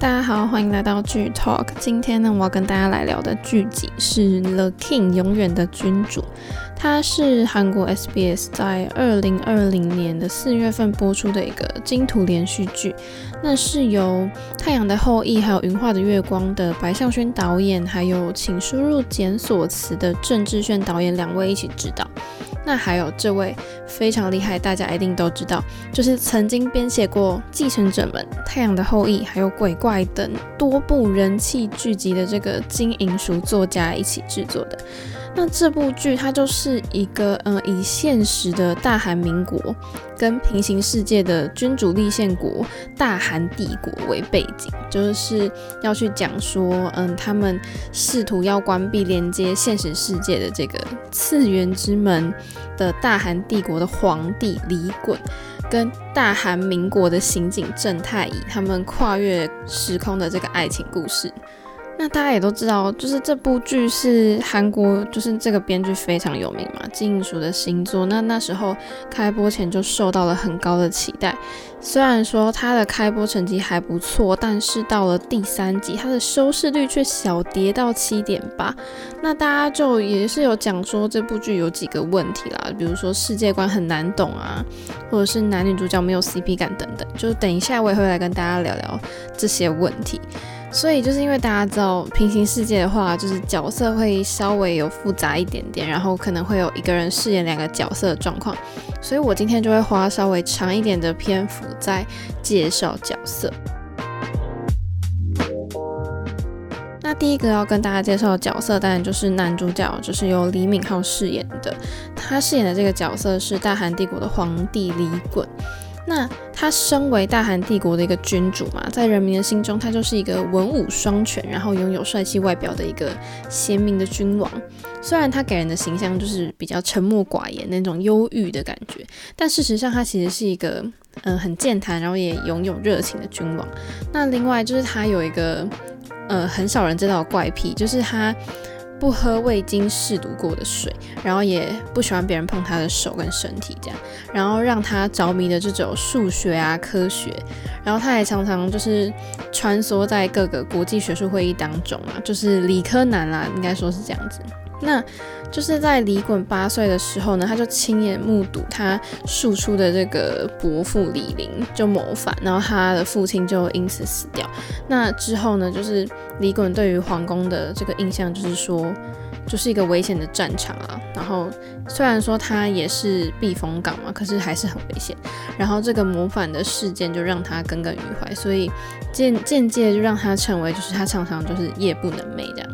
大家好，欢迎来到剧 Talk。今天呢，我要跟大家来聊的剧集是《The King》永远的君主。它是韩国 SBS 在二零二零年的四月份播出的一个金土连续剧。那是由《太阳的后裔》还有《云画的月光》的白孝勋导演，还有《请输入检索词》的郑智炫导演两位一起执导。那还有这位非常厉害，大家一定都知道，就是曾经编写过《继承者们》《太阳的后裔》还有《鬼怪》等多部人气剧集的这个金银淑作家一起制作的。那这部剧它就是一个，嗯、以现实的大韩民国跟平行世界的君主立宪国大韩帝国为背景，就是要去讲说，嗯，他们试图要关闭连接现实世界的这个次元之门的大韩帝国的皇帝李衮，跟大韩民国的刑警郑太乙他们跨越时空的这个爱情故事。那大家也都知道，就是这部剧是韩国，就是这个编剧非常有名嘛，金银淑的新作。那那时候开播前就受到了很高的期待。虽然说它的开播成绩还不错，但是到了第三集，它的收视率却小跌到七点八。那大家就也是有讲说这部剧有几个问题啦，比如说世界观很难懂啊，或者是男女主角没有 CP 感等等。就等一下我也会来跟大家聊聊这些问题。所以就是因为大家知道平行世界的话，就是角色会稍微有复杂一点点，然后可能会有一个人饰演两个角色的状况，所以我今天就会花稍微长一点的篇幅在介绍角色。那第一个要跟大家介绍的角色，当然就是男主角，就是由李敏镐饰演的。他饰演的这个角色是大韩帝国的皇帝李衮。那他身为大韩帝国的一个君主嘛，在人民的心中，他就是一个文武双全，然后拥有帅气外表的一个贤明的君王。虽然他给人的形象就是比较沉默寡言那种忧郁的感觉，但事实上他其实是一个嗯、很健谈，然后也拥有热情的君王。那另外就是他有一个呃很少人知道的怪癖，就是他。不喝未经试毒过的水，然后也不喜欢别人碰他的手跟身体，这样，然后让他着迷的这种数学啊、科学，然后他还常常就是穿梭在各个国际学术会议当中啊，就是理科男啦，应该说是这样子。那就是在李衮八岁的时候呢，他就亲眼目睹他庶出的这个伯父李林就谋反，然后他的父亲就因此死掉。那之后呢，就是李衮对于皇宫的这个印象就是说，就是一个危险的战场啊。然后虽然说他也是避风港嘛，可是还是很危险。然后这个谋反的事件就让他耿耿于怀，所以间间接就让他成为就是他常常就是夜不能寐这样。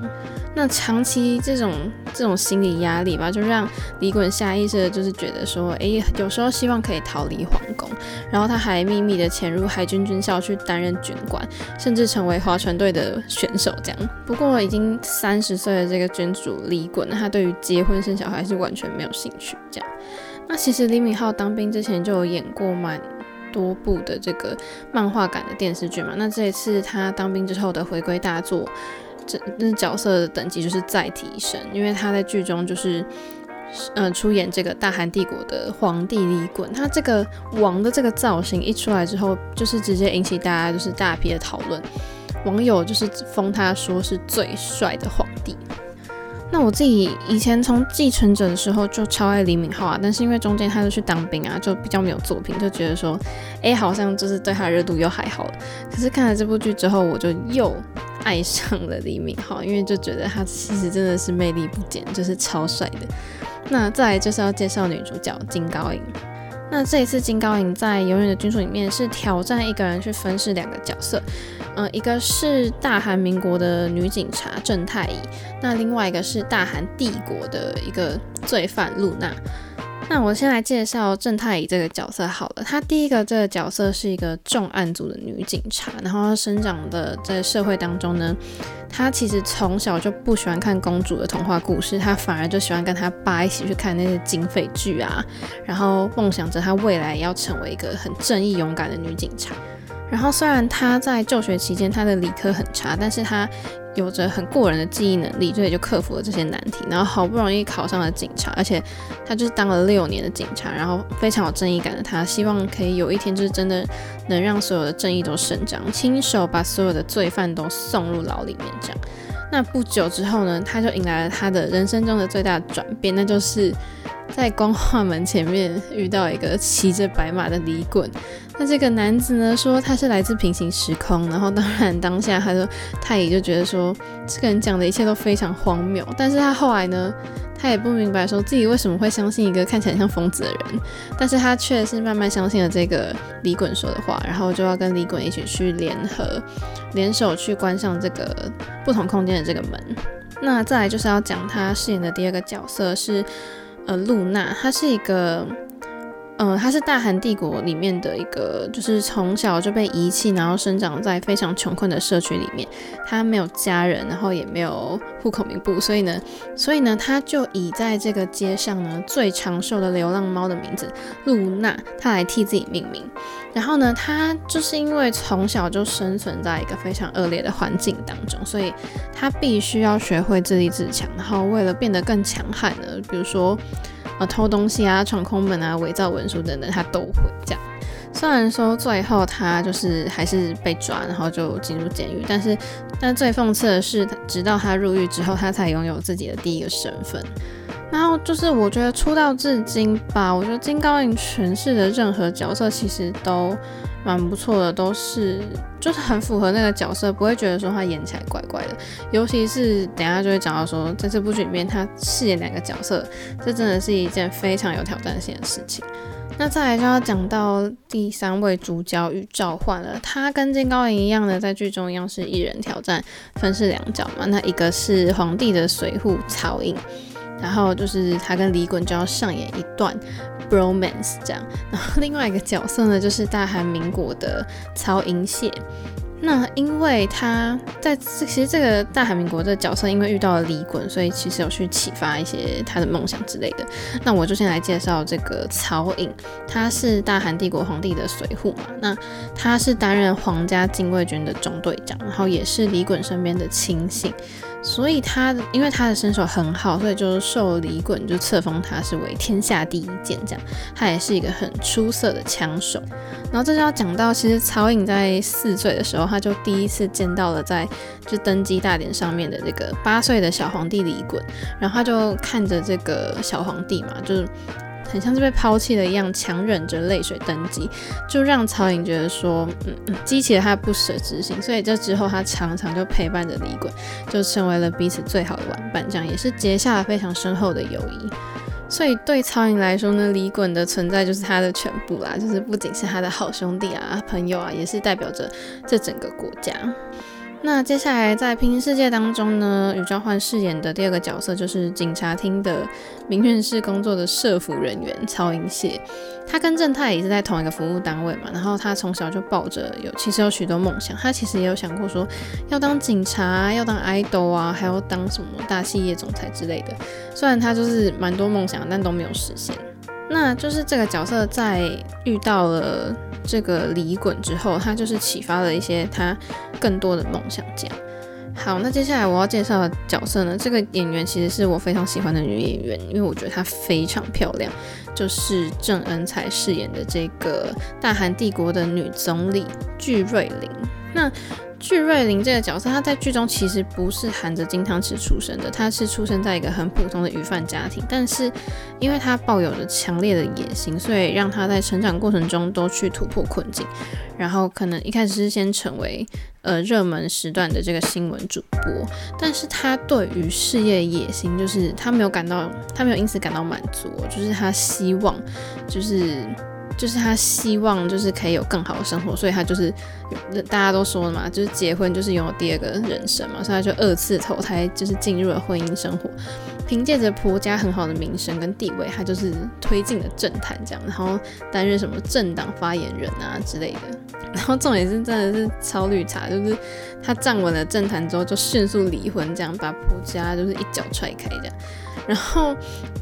那长期这种这种心理压力吧，就让李衮下意识的就是觉得说，哎、有时候希望可以逃离皇宫，然后他还秘密的潜入海军军校去担任军官，甚至成为划船队的选手这样。不过已经三十岁的这个君主李衮，他对于结婚生小孩是完全没有兴趣这样。那其实李敏镐当兵之前就有演过蛮多部的这个漫画感的电视剧嘛，那这一次他当兵之后的回归大作。这那角色的等级就是再提升，因为他在剧中就是，呃，出演这个大韩帝国的皇帝李衮，他这个王的这个造型一出来之后，就是直接引起大家就是大批的讨论，网友就是封他说是最帅的皇帝。那我自己以前从继承者的时候就超爱李敏镐啊，但是因为中间他就去当兵啊，就比较没有作品，就觉得说，哎，好像就是对他热度又还好了。可是看了这部剧之后，我就又。爱上了李敏镐，因为就觉得他其实真的是魅力不减，就是超帅的。那再来就是要介绍女主角金高银。那这一次金高银在《永远的君主》里面是挑战一个人去分饰两个角色，嗯、呃，一个是大韩民国的女警察郑太乙，那另外一个是大韩帝国的一个罪犯露娜。那我先来介绍郑太乙这个角色好了。她第一个这个角色是一个重案组的女警察，然后她生长的在社会当中呢，她其实从小就不喜欢看公主的童话故事，她反而就喜欢跟她爸一起去看那些警匪剧啊，然后梦想着她未来要成为一个很正义勇敢的女警察。然后虽然她在就学期间她的理科很差，但是她有着很过人的记忆能力，所以就克服了这些难题，然后好不容易考上了警察，而且他就是当了六年的警察，然后非常有正义感的他，希望可以有一天就是真的能让所有的正义都伸张，亲手把所有的罪犯都送入牢里面这样。那不久之后呢，他就迎来了他的人生中的最大转变，那就是在光化门前面遇到一个骑着白马的李衮。那这个男子呢，说他是来自平行时空，然后当然当下他说太乙就觉得说这个人讲的一切都非常荒谬，但是他后来呢，他也不明白说自己为什么会相信一个看起来像疯子的人，但是他却是慢慢相信了这个李衮说的话，然后就要跟李衮一起去联合联手去关上这个不同空间的这个门。那再来就是要讲他饰演的第二个角色是呃露娜，她是一个。嗯，他是大韩帝国里面的一个，就是从小就被遗弃，然后生长在非常穷困的社区里面。他没有家人，然后也没有户口名簿，所以呢，所以呢，他就以在这个街上呢最长寿的流浪猫的名字露娜，他来替自己命名。然后呢，他就是因为从小就生存在一个非常恶劣的环境当中，所以他必须要学会自立自强。然后为了变得更强悍呢，比如说。呃，偷东西啊，闯空门啊，伪造文书等等，他都会这样。虽然说最后他就是还是被抓，然后就进入监狱，但是，但最讽刺的是，直到他入狱之后，他才拥有自己的第一个身份。然后就是我觉得出道至今吧，我觉得金高银诠释的任何角色其实都。蛮不错的，都是就是很符合那个角色，不会觉得说他演起来怪怪的。尤其是等下就会讲到说，在这部剧里面他饰演两个角色，这真的是一件非常有挑战性的事情。那再来就要讲到第三位主角与召唤了，他跟金高银一样的，在剧中一样是一人挑战，分饰两角嘛。那一个是皇帝的随扈曹寅，然后就是他跟李衮就要上演一段。Bromance 这样，然后另外一个角色呢，就是大韩民国的曹寅燮。那因为他在这其实这个大韩民国的角色，因为遇到了李衮，所以其实有去启发一些他的梦想之类的。那我就先来介绍这个曹寅，他是大韩帝国皇帝的随扈嘛。那他是担任皇家禁卫军的中队长，然后也是李衮身边的亲信。所以他因为他的身手很好，所以就受李衮就册封他是为天下第一剑，这样他也是一个很出色的枪手。然后这就要讲到，其实曹颖在四岁的时候，他就第一次见到了在就登基大典上面的这个八岁的小皇帝李衮，然后他就看着这个小皇帝嘛，就是。很像是被抛弃了一样，强忍着泪水登基，就让曹颖觉得说，嗯，激起了他的不舍之心。所以这之后，他常常就陪伴着李衮，就成为了彼此最好的玩伴，这样也是结下了非常深厚的友谊。所以对曹颖来说呢，李衮的存在就是他的全部啦，就是不仅是他的好兄弟啊、朋友啊，也是代表着这整个国家。那接下来在平行世界当中呢，与召唤饰演的第二个角色就是警察厅的名媛室工作的社服人员曹寅谢。他跟正太也是在同一个服务单位嘛，然后他从小就抱着有其实有许多梦想，他其实也有想过说要当警察，要当 idol 啊，还要当什么大企业总裁之类的。虽然他就是蛮多梦想，但都没有实现。那就是这个角色在遇到了这个李衮之后，他就是启发了一些他更多的梦想。这样，好，那接下来我要介绍的角色呢，这个演员其实是我非常喜欢的女演员，因为我觉得她非常漂亮，就是郑恩彩饰演的这个大韩帝国的女总理具瑞玲。那巨瑞玲这个角色，她在剧中其实不是含着金汤匙出生的，她是出生在一个很普通的渔贩家庭，但是因为她抱有着强烈的野心，所以让她在成长过程中都去突破困境，然后可能一开始是先成为呃热门时段的这个新闻主播，但是她对于事业野心，就是她没有感到，她没有因此感到满足，就是她希望就是。就是他希望就是可以有更好的生活，所以他就是大家都说了嘛，就是结婚就是拥有第二个人生嘛，所以他就二次投胎，就是进入了婚姻生活。凭借着婆家很好的名声跟地位，他就是推进了政坛这样，然后担任什么政党发言人啊之类的。然后重点是真的是超绿茶，就是他站稳了政坛之后就迅速离婚，这样把婆家就是一脚踹开这样。然后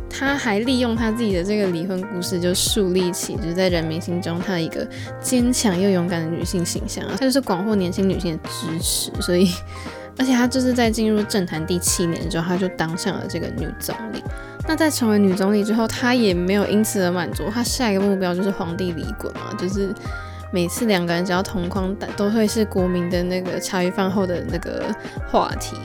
他还利用他自己的这个离婚故事，就树立起就是在人民心中他一个坚强又勇敢的女性形象啊。他就是广获年轻女性的支持，所以而且她就是在进入政坛第七年之后，她就当上了这个女总理。那在成为女总理之后，她也没有因此而满足，她下一个目标就是皇帝离滚嘛，就是每次两个人只要同框，但都会是国民的那个茶余饭后的那个话题。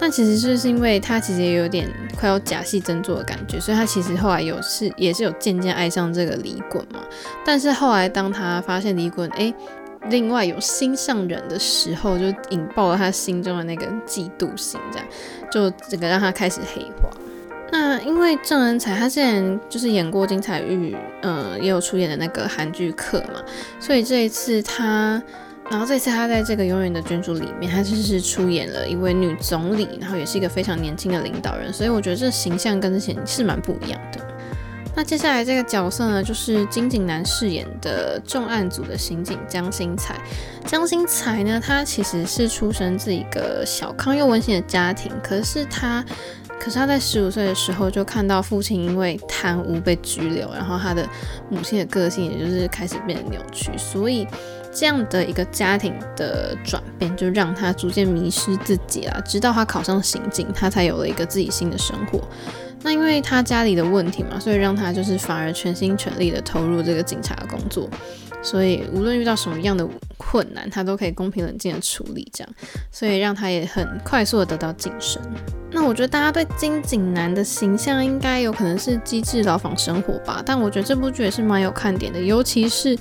但其实就是因为他其实也有点快要假戏真做的感觉，所以他其实后来有是也是有渐渐爱上这个李衮嘛。但是后来当他发现李衮诶另外有心上人的时候，就引爆了他心中的那个嫉妒心，这样就这个让他开始黑化。那因为郑恩才他之前就是演过金彩玉，嗯、也有出演的那个韩剧客嘛，所以这一次他。然后这次他在这个永远的君主里面，他就是出演了一位女总理，然后也是一个非常年轻的领导人，所以我觉得这形象跟之前是蛮不一样的。那接下来这个角色呢，就是金景南饰演的重案组的刑警江新才。江新才呢，他其实是出生自一个小康又温馨的家庭，可是他，可是他在十五岁的时候就看到父亲因为贪污被拘留，然后他的母亲的个性也就是开始变得扭曲，所以。这样的一个家庭的转变，就让他逐渐迷失自己了。直到他考上刑警，他才有了一个自己新的生活。那因为他家里的问题嘛，所以让他就是反而全心全力的投入这个警察工作。所以无论遇到什么样的困难，他都可以公平冷静的处理，这样，所以让他也很快速的得到晋升。那我觉得大家对金景男的形象应该有可能是机智牢房生活吧，但我觉得这部剧也是蛮有看点的，尤其是。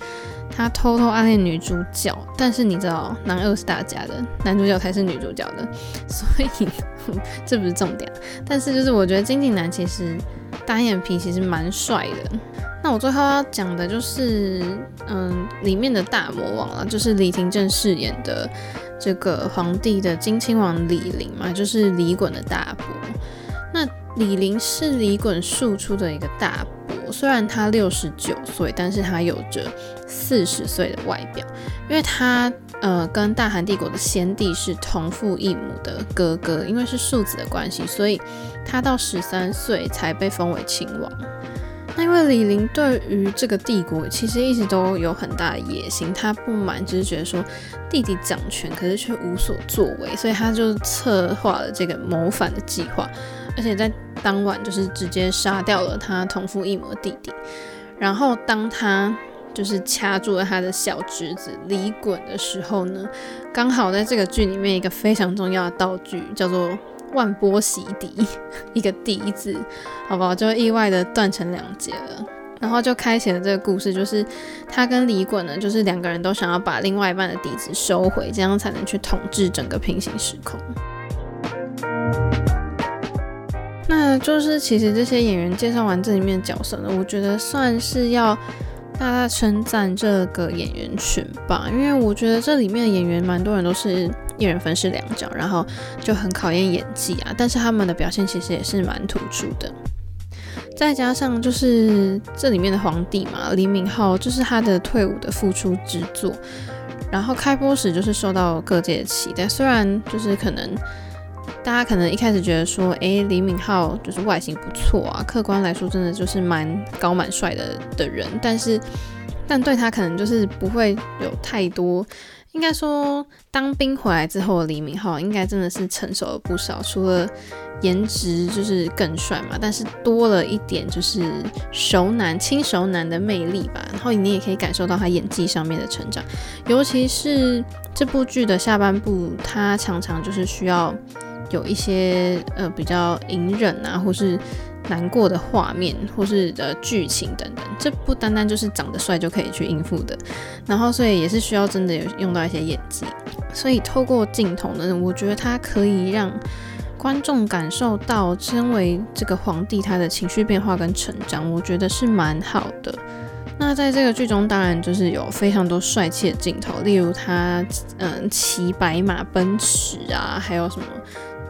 他偷偷暗恋女主角，但是你知道，男二是大家的，男主角才是女主角的，所以这不是重点。但是就是我觉得金景男其实单眼皮其实蛮帅的。那我最后要讲的就是，嗯，里面的大魔王了，就是李廷镇饰演的这个皇帝的金亲王李璘嘛，就是李衮的大伯。那李璘是李衮庶出的一个大伯，虽然他六十九岁，但是他有着四十岁的外表，因为他呃跟大韩帝国的先帝是同父异母的哥哥，因为是庶子的关系，所以他到十三岁才被封为亲王。那因为李陵对于这个帝国其实一直都有很大的野心，他不满就是觉得说弟弟掌权，可是却无所作为，所以他就策划了这个谋反的计划，而且在当晚就是直接杀掉了他同父异母的弟弟。然后当他就是掐住了他的小侄子李衮的时候呢，刚好在这个剧里面一个非常重要的道具叫做。万波洗笛，一个笛子，好不好？就意外的断成两截了，然后就开启了这个故事，就是他跟李衮呢，就是两个人都想要把另外一半的笛子收回，这样才能去统治整个平行时空。那就是其实这些演员介绍完这里面的角色呢，我觉得算是要大大称赞这个演员群吧，因为我觉得这里面的演员蛮多人都是。一人分饰两角，然后就很考验演技啊。但是他们的表现其实也是蛮突出的。再加上就是这里面的皇帝嘛，李敏镐就是他的退伍的复出之作。然后开播时就是受到各界的期待，虽然就是可能大家可能一开始觉得说，诶，李敏镐就是外形不错啊，客观来说真的就是蛮高蛮帅的的人，但是但对他可能就是不会有太多。应该说，当兵回来之后的李敏镐应该真的是成熟了不少，除了颜值就是更帅嘛，但是多了一点就是熟男、轻熟男的魅力吧。然后你也可以感受到他演技上面的成长，尤其是这部剧的下半部，他常常就是需要有一些呃比较隐忍啊，或是。难过的画面，或是的剧情等等，这不单单就是长得帅就可以去应付的。然后，所以也是需要真的有用到一些演技。所以，透过镜头呢，我觉得他可以让观众感受到身为这个皇帝他的情绪变化跟成长，我觉得是蛮好的。那在这个剧中，当然就是有非常多帅气的镜头，例如他嗯骑白马奔驰啊，还有什么。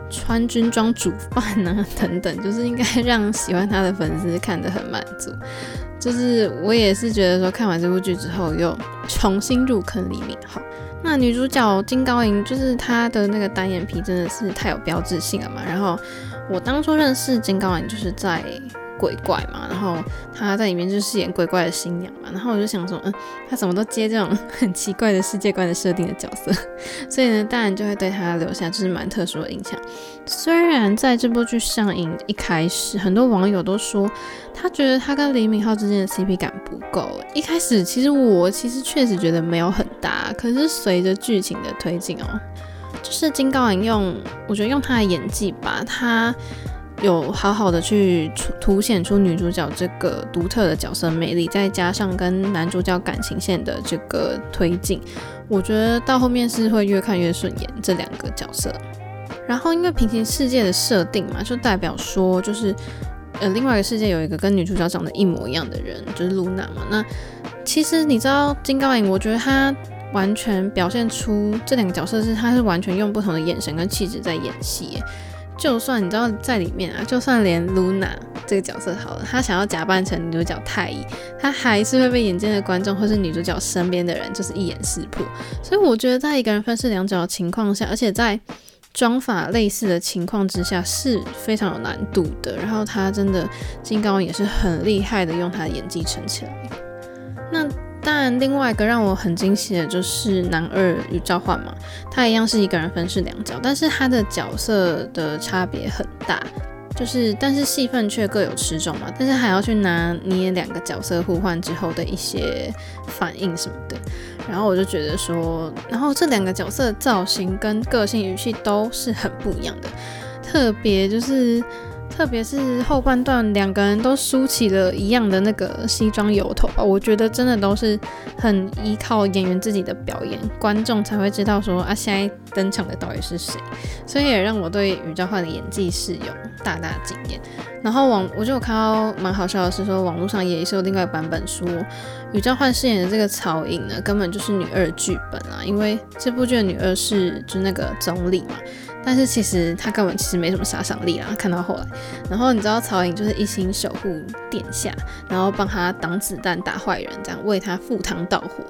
穿军装煮饭啊，等等，就是应该让喜欢他的粉丝看得很满足。就是我也是觉得说，看完这部剧之后又重新入坑里面。好。那女主角金高银，就是她的那个单眼皮真的是太有标志性了嘛。然后我当初认识金高银就是在鬼怪嘛，然后他在里面就饰演鬼怪的新娘嘛，然后我就想说，嗯，他怎么都接这种 很奇怪的世界观的设定的角色，所以呢，当然就会对他留下就是蛮特殊的印象。虽然在这部剧上映一开始，很多网友都说他觉得他跟李敏镐之间的 CP 感不够。一开始其实我其实确实觉得没有很大，可是随着剧情的推进哦，就是金高银用，我觉得用他的演技吧，他。有好好的去凸显出女主角这个独特的角色魅力，再加上跟男主角感情线的这个推进，我觉得到后面是会越看越顺眼这两个角色。然后因为平行世界的设定嘛，就代表说就是呃另外一个世界有一个跟女主角长得一模一样的人，就是露娜嘛。那其实你知道金高银，我觉得他完全表现出这两个角色是他是完全用不同的眼神跟气质在演戏。就算你知道在里面啊，就算连露娜这个角色好了，她想要假扮成女主角太乙，她还是会被眼尖的观众或是女主角身边的人就是一眼识破。所以我觉得在一个人分饰两角的情况下，而且在妆发类似的情况之下是非常有难度的。然后她真的金刚也是很厉害的，用她的演技撑起来。那。但另外一个让我很惊喜的就是男二与召唤嘛，他一样是一个人分饰两角，但是他的角色的差别很大，就是但是戏份却各有持重嘛，但是还要去拿捏两个角色互换之后的一些反应什么的，然后我就觉得说，然后这两个角色的造型跟个性语气都是很不一样的，特别就是。特别是后半段，两个人都梳起了一样的那个西装油头吧，我觉得真的都是很依靠演员自己的表演，观众才会知道说啊，现在登场的到底是谁。所以也让我对禹棹焕的演技是有大大惊艳。然后网我就有看到蛮好笑的是说，网络上也是有另外一个版本说，禹棹焕饰演的这个曹颖呢，根本就是女二剧本啊，因为这部剧的女二是就那个总理嘛。但是其实他根本其实没什么杀伤力啦，看到后来，然后你知道曹颖就是一心守护殿下，然后帮他挡子弹打坏人，这样为他赴汤蹈火，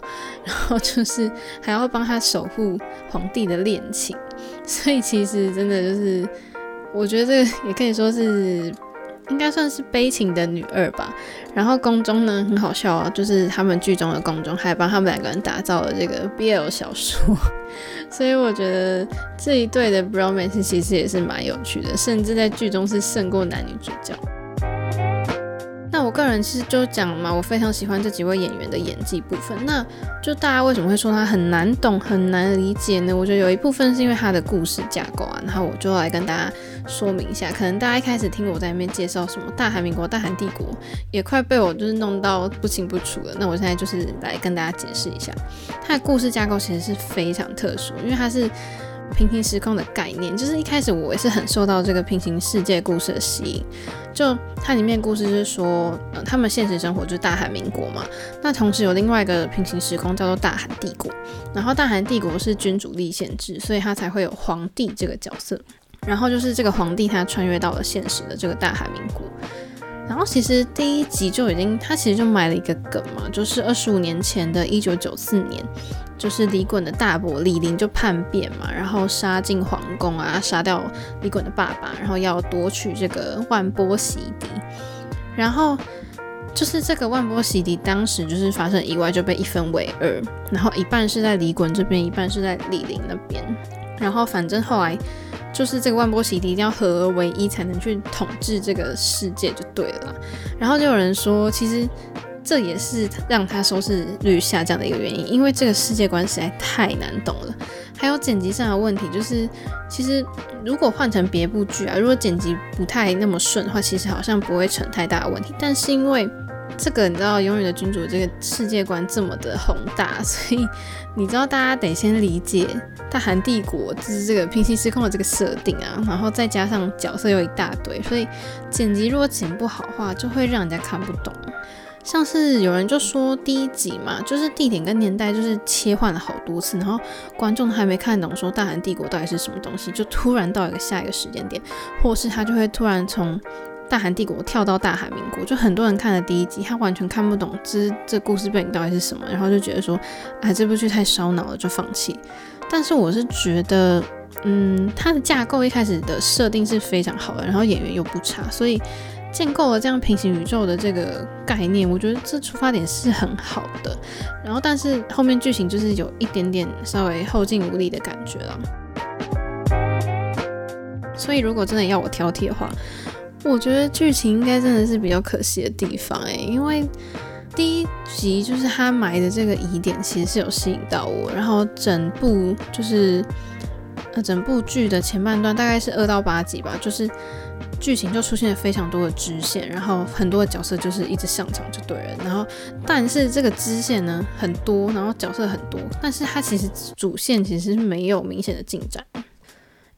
然后就是还要帮他守护皇帝的恋情，所以其实真的就是，我觉得这个也可以说是。应该算是悲情的女二吧。然后宫中呢，很好笑啊，就是他们剧中的宫中还帮他们两个人打造了这个 BL 小说，所以我觉得这一对的 bromance 其实也是蛮有趣的，甚至在剧中是胜过男女主角。个人其实就讲嘛，我非常喜欢这几位演员的演技部分。那就大家为什么会说他很难懂、很难理解呢？我觉得有一部分是因为他的故事架构啊。然后我就来跟大家说明一下，可能大家一开始听我在那边介绍什么大韩民国、大韩帝国，也快被我就是弄到不清不楚了。那我现在就是来跟大家解释一下，他的故事架构其实是非常特殊，因为它是。平行时空的概念，就是一开始我也是很受到这个平行世界故事的吸引。就它里面故事是说，呃，他们现实生活就是大韩民国嘛，那同时有另外一个平行时空叫做大韩帝国。然后大韩帝国是君主立宪制，所以他才会有皇帝这个角色。然后就是这个皇帝他穿越到了现实的这个大韩民国。然后其实第一集就已经，他其实就埋了一个梗嘛，就是二十五年前的一九九四年。就是李衮的大伯李林就叛变嘛，然后杀进皇宫啊，杀掉李衮的爸爸，然后要夺取这个万波息笛。然后就是这个万波息笛当时就是发生意外，就被一分为二，然后一半是在李衮这边，一半是在李林那边。然后反正后来就是这个万波洗涤一定要合而为一，才能去统治这个世界就对了。然后就有人说，其实。这也是让他收视率下降的一个原因，因为这个世界观实在太难懂了。还有剪辑上的问题，就是其实如果换成别部剧啊，如果剪辑不太那么顺的话，其实好像不会成太大的问题。但是因为这个你知道《永远的君主》这个世界观这么的宏大，所以你知道大家得先理解大韩帝国就是这个平行时空的这个设定啊，然后再加上角色又一大堆，所以剪辑如果剪不好的话，就会让人家看不懂。像是有人就说第一集嘛，就是地点跟年代就是切换了好多次，然后观众还没看懂说大韩帝国到底是什么东西，就突然到一个下一个时间点，或是他就会突然从大韩帝国跳到大韩民国，就很多人看了第一集，他完全看不懂这这故事背景到底是什么，然后就觉得说，哎，这部剧太烧脑了，就放弃。但是我是觉得，嗯，它的架构一开始的设定是非常好的，然后演员又不差，所以。建构了这样平行宇宙的这个概念，我觉得这出发点是很好的。然后，但是后面剧情就是有一点点稍微后劲无力的感觉了。所以，如果真的要我挑剔的话，我觉得剧情应该真的是比较可惜的地方诶，因为第一集就是他埋的这个疑点，其实是有吸引到我。然后整部就是呃整部剧的前半段大概是二到八集吧，就是。剧情就出现了非常多的支线，然后很多的角色就是一直上场就对了。然后，但是这个支线呢很多，然后角色很多，但是它其实主线其实是没有明显的进展。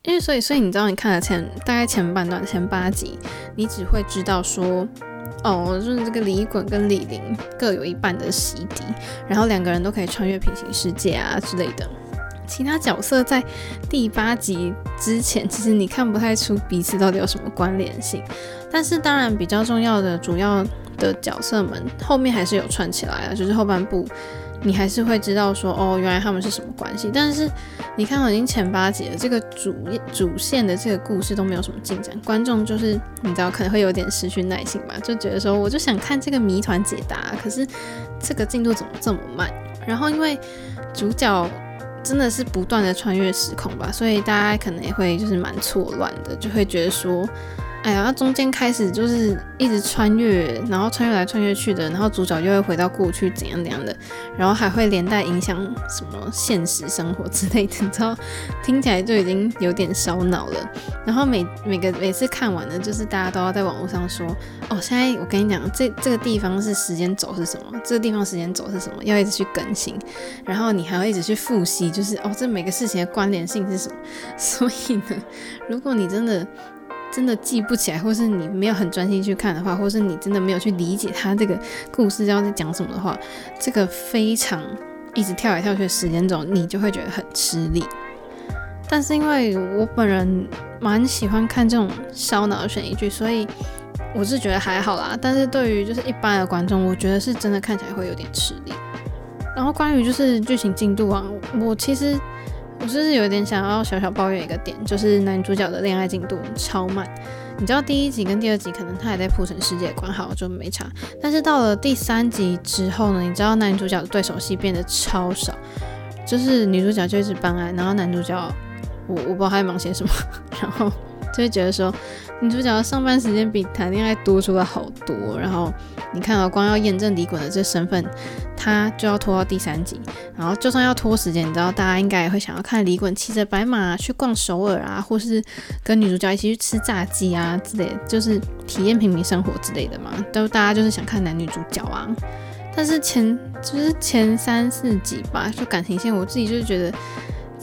因为所以，所以你知道，你看了前大概前半段前八集，你只会知道说，哦，就是这个李衮跟李霖各有一半的洗涤，然后两个人都可以穿越平行世界啊之类的。其他角色在第八集之前，其实你看不太出彼此到底有什么关联性。但是当然，比较重要的主要的角色们后面还是有串起来了，就是后半部你还是会知道说，哦，原来他们是什么关系。但是你看我已经前八集了，这个主主线的这个故事都没有什么进展，观众就是你知道可能会有点失去耐心吧，就觉得说我就想看这个谜团解答，可是这个进度怎么这么慢？然后因为主角。真的是不断的穿越时空吧，所以大家可能也会就是蛮错乱的，就会觉得说，哎呀，中间开始就是一直穿越，然后穿越来穿越去的，然后主角又会回到过去怎样怎样的，然后还会连带影响什么现实生活之类的，你知道，听起来就已经有点烧脑了。然后每每个每次看完呢，就是大家都要在网络上说，哦，现在我跟你讲，这这个地方是时间轴是什么，这个地方时间轴是什么，要一直去更新，然后你还要一直去复习，就是哦，这每个事情的关联性是什么。所以呢，如果你真的。真的记不起来，或是你没有很专心去看的话，或是你真的没有去理解他这个故事要在讲什么的话，这个非常一直跳来跳去的时间轴，你就会觉得很吃力。但是因为我本人蛮喜欢看这种烧脑的悬疑剧，所以我是觉得还好啦。但是对于就是一般的观众，我觉得是真的看起来会有点吃力。然后关于就是剧情进度啊，我其实。我就是有点想要小小抱怨一个点，就是男主角的恋爱进度超慢。你知道第一集跟第二集可能他还在铺陈世界观，好就没差。但是到了第三集之后呢，你知道男主角的对手戏变得超少，就是女主角就一直办案，然后男主角我我不知道他在忙些什么，然后就会觉得说女主角的上班时间比谈恋爱多出了好多，然后。你看到光要验证李衮的这身份，他就要拖到第三集。然后就算要拖时间，你知道大家应该也会想要看李衮骑着白马去逛首尔啊，或是跟女主角一起去吃炸鸡啊之类，就是体验平民生活之类的嘛。都大家就是想看男女主角啊。但是前就是前三四集吧，就感情线，我自己就是觉得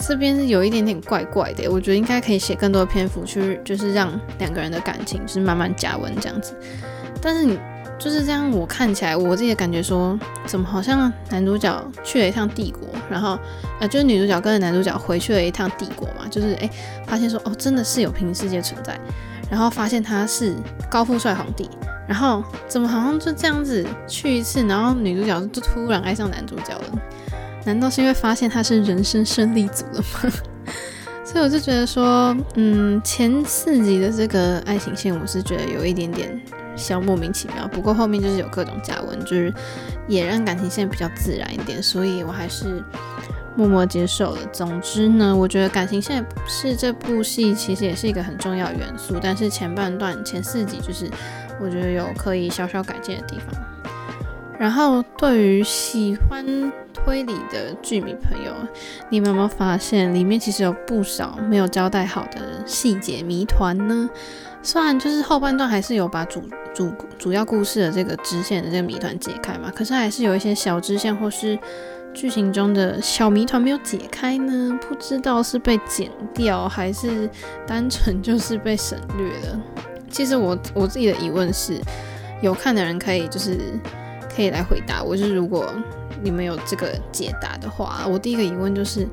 这边是有一点点怪怪的。我觉得应该可以写更多篇幅去，就是让两个人的感情是慢慢加温这样子。但是你。就是这样，我看起来我自己的感觉说，怎么好像男主角去了一趟帝国，然后呃，就是女主角跟着男主角回去了一趟帝国嘛，就是诶，发现说哦，真的是有平行世界存在，然后发现他是高富帅皇帝，然后怎么好像就这样子去一次，然后女主角就突然爱上男主角了？难道是因为发现他是人生胜利组了吗？所以我就觉得说，嗯，前四集的这个爱情线，我是觉得有一点点。小莫名其妙，不过后面就是有各种加温，就是也让感情线比较自然一点，所以我还是默默接受了。总之呢，我觉得感情线是这部戏其实也是一个很重要元素，但是前半段前四集就是我觉得有可以小小改进的地方。然后对于喜欢推理的剧迷朋友，你们有没有发现里面其实有不少没有交代好的细节谜团呢？虽然就是后半段还是有把主主主要故事的这个支线的这个谜团解开嘛，可是还是有一些小支线或是剧情中的小谜团没有解开呢，不知道是被剪掉还是单纯就是被省略了。其实我我自己的疑问是，有看的人可以就是可以来回答我，就是如果你们有这个解答的话，我第一个疑问就是。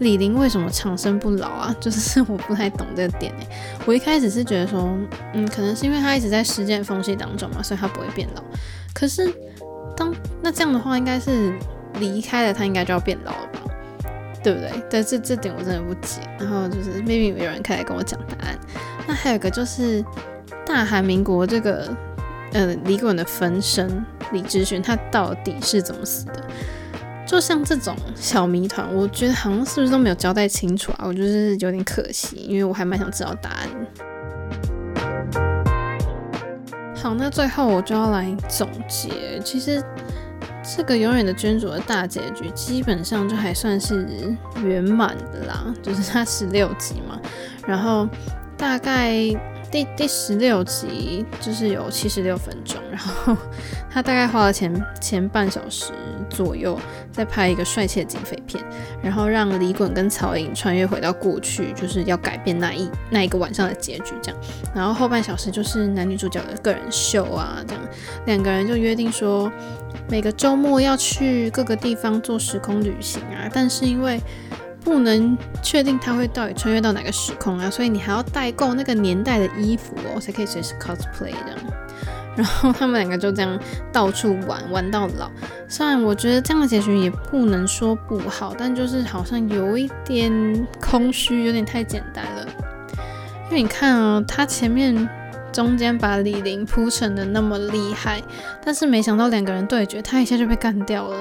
李霖为什么长生不老啊？就是我不太懂这个点哎。我一开始是觉得说，嗯，可能是因为他一直在时间缝隙当中嘛，所以他不会变老。可是当那这样的话，应该是离开了他，应该就要变老了吧？对不对？但这这点我真的不解。然后就是 maybe 有人可以来跟我讲答案。那还有一个就是，大韩民国这个呃李衮的分身李智勋，他到底是怎么死的？就像这种小谜团，我觉得好像是不是都没有交代清楚啊？我就是有点可惜，因为我还蛮想知道答案。好，那最后我就要来总结，其实这个永远的君主的大结局基本上就还算是圆满的啦，就是它十六集嘛，然后大概。第第十六集就是有七十六分钟，然后 他大概花了前前半小时左右在拍一个帅气的警匪片，然后让李衮跟曹颖穿越回到过去，就是要改变那一那一个晚上的结局这样。然后后半小时就是男女主角的个人秀啊，这样两个人就约定说每个周末要去各个地方做时空旅行啊，但是因为不能确定他会到底穿越到哪个时空啊，所以你还要代购那个年代的衣服哦，才可以随时 cosplay 这样。然后他们两个就这样到处玩，玩到老。虽然我觉得这样的结局也不能说不好，但就是好像有一点空虚，有点太简单了。因为你看啊，他前面中间把李玲铺陈的那么厉害，但是没想到两个人对决，他一下就被干掉了。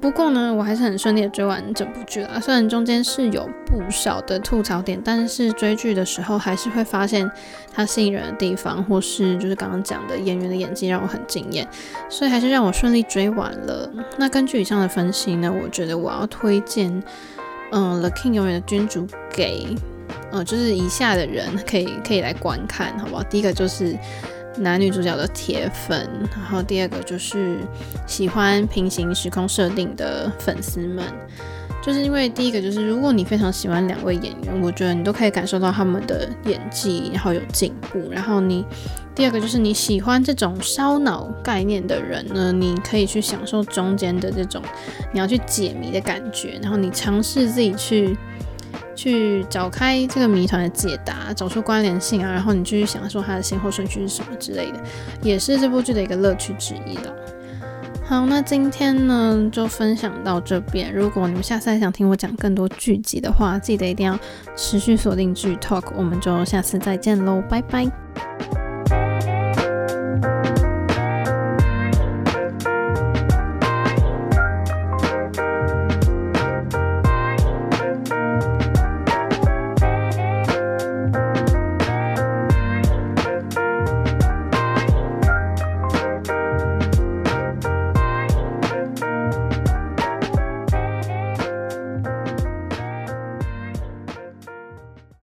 不过呢，我还是很顺利的追完整部剧了。虽然中间是有不少的吐槽点，但是追剧的时候还是会发现它吸引人的地方，或是就是刚刚讲的演员的演技让我很惊艳，所以还是让我顺利追完了。那根据以上的分析呢，我觉得我要推荐，嗯，《The King 永远的君主》给，嗯，就是以下的人可以可以来观看，好不好？第一个就是。男女主角的铁粉，然后第二个就是喜欢平行时空设定的粉丝们，就是因为第一个就是如果你非常喜欢两位演员，我觉得你都可以感受到他们的演技，然后有进步。然后你第二个就是你喜欢这种烧脑概念的人呢，你可以去享受中间的这种你要去解谜的感觉，然后你尝试自己去。去找开这个谜团的解答，找出关联性啊，然后你继续想说它的先后顺序是什么之类的，也是这部剧的一个乐趣之一了。好，那今天呢就分享到这边。如果你们下次还想听我讲更多剧集的话，记得一定要持续锁定剧 Talk，我们就下次再见喽，拜拜。